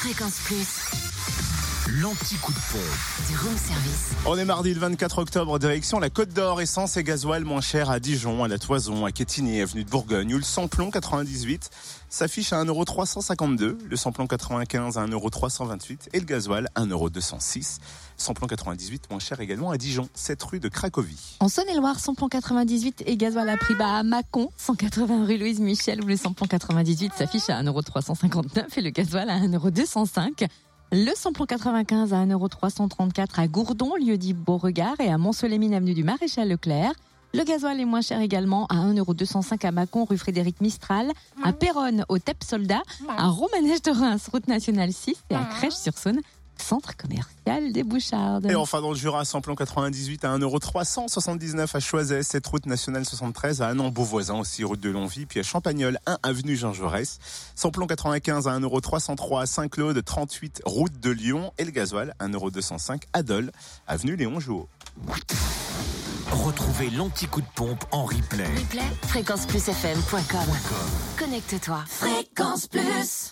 Fréquence Plus, L'anti-coup de pompe. du room service. On est mardi le 24 octobre, direction la Côte d'Or, essence et gasoil moins cher à Dijon, à la Toison, à Quétigny, avenue de Bourgogne, où le samplon 98 s'affiche à 1,352€, le samplon 95 à 1,328€ et le gasoil 1,206€. Samplon 98 moins cher également à Dijon, 7 rue de Cracovie. En Saône-et-Loire, samplon 98 et gasoil à prix bas à Mâcon, 180 rue Louise Michel, où le samplon 98 s'affiche à 1,359€ et le gasoil à 1,205€. Le samplon 95 à 1,334€ à Gourdon, lieu dit Beauregard, et à Mont-Solémine, avenue du Maréchal Leclerc. Le gasoil est moins cher également à 1,205€ à Mâcon, rue Frédéric Mistral, à Péronne, au TEP Soldat, à Romanèche de Reims, route nationale 6 et à Crèche-sur-Saône, centre commercial des Bouchardes. Et enfin dans le Jura, samplon 98 à 1,379€ à Choiset, 7 route nationale 73 à Annan Beauvoisin, aussi route de Longvie, puis à Champagnol, 1 avenue Jean Jaurès. Samplon 95 à 1,303€ à Saint-Claude, 38 route de Lyon et le gasoil 1,205€ à Dole, avenue Léon Jouot. Retrouvez l'anti-coup de pompe en replay. Replay, fréquenceplusfm.com. Connecte-toi. Fréquence Plus.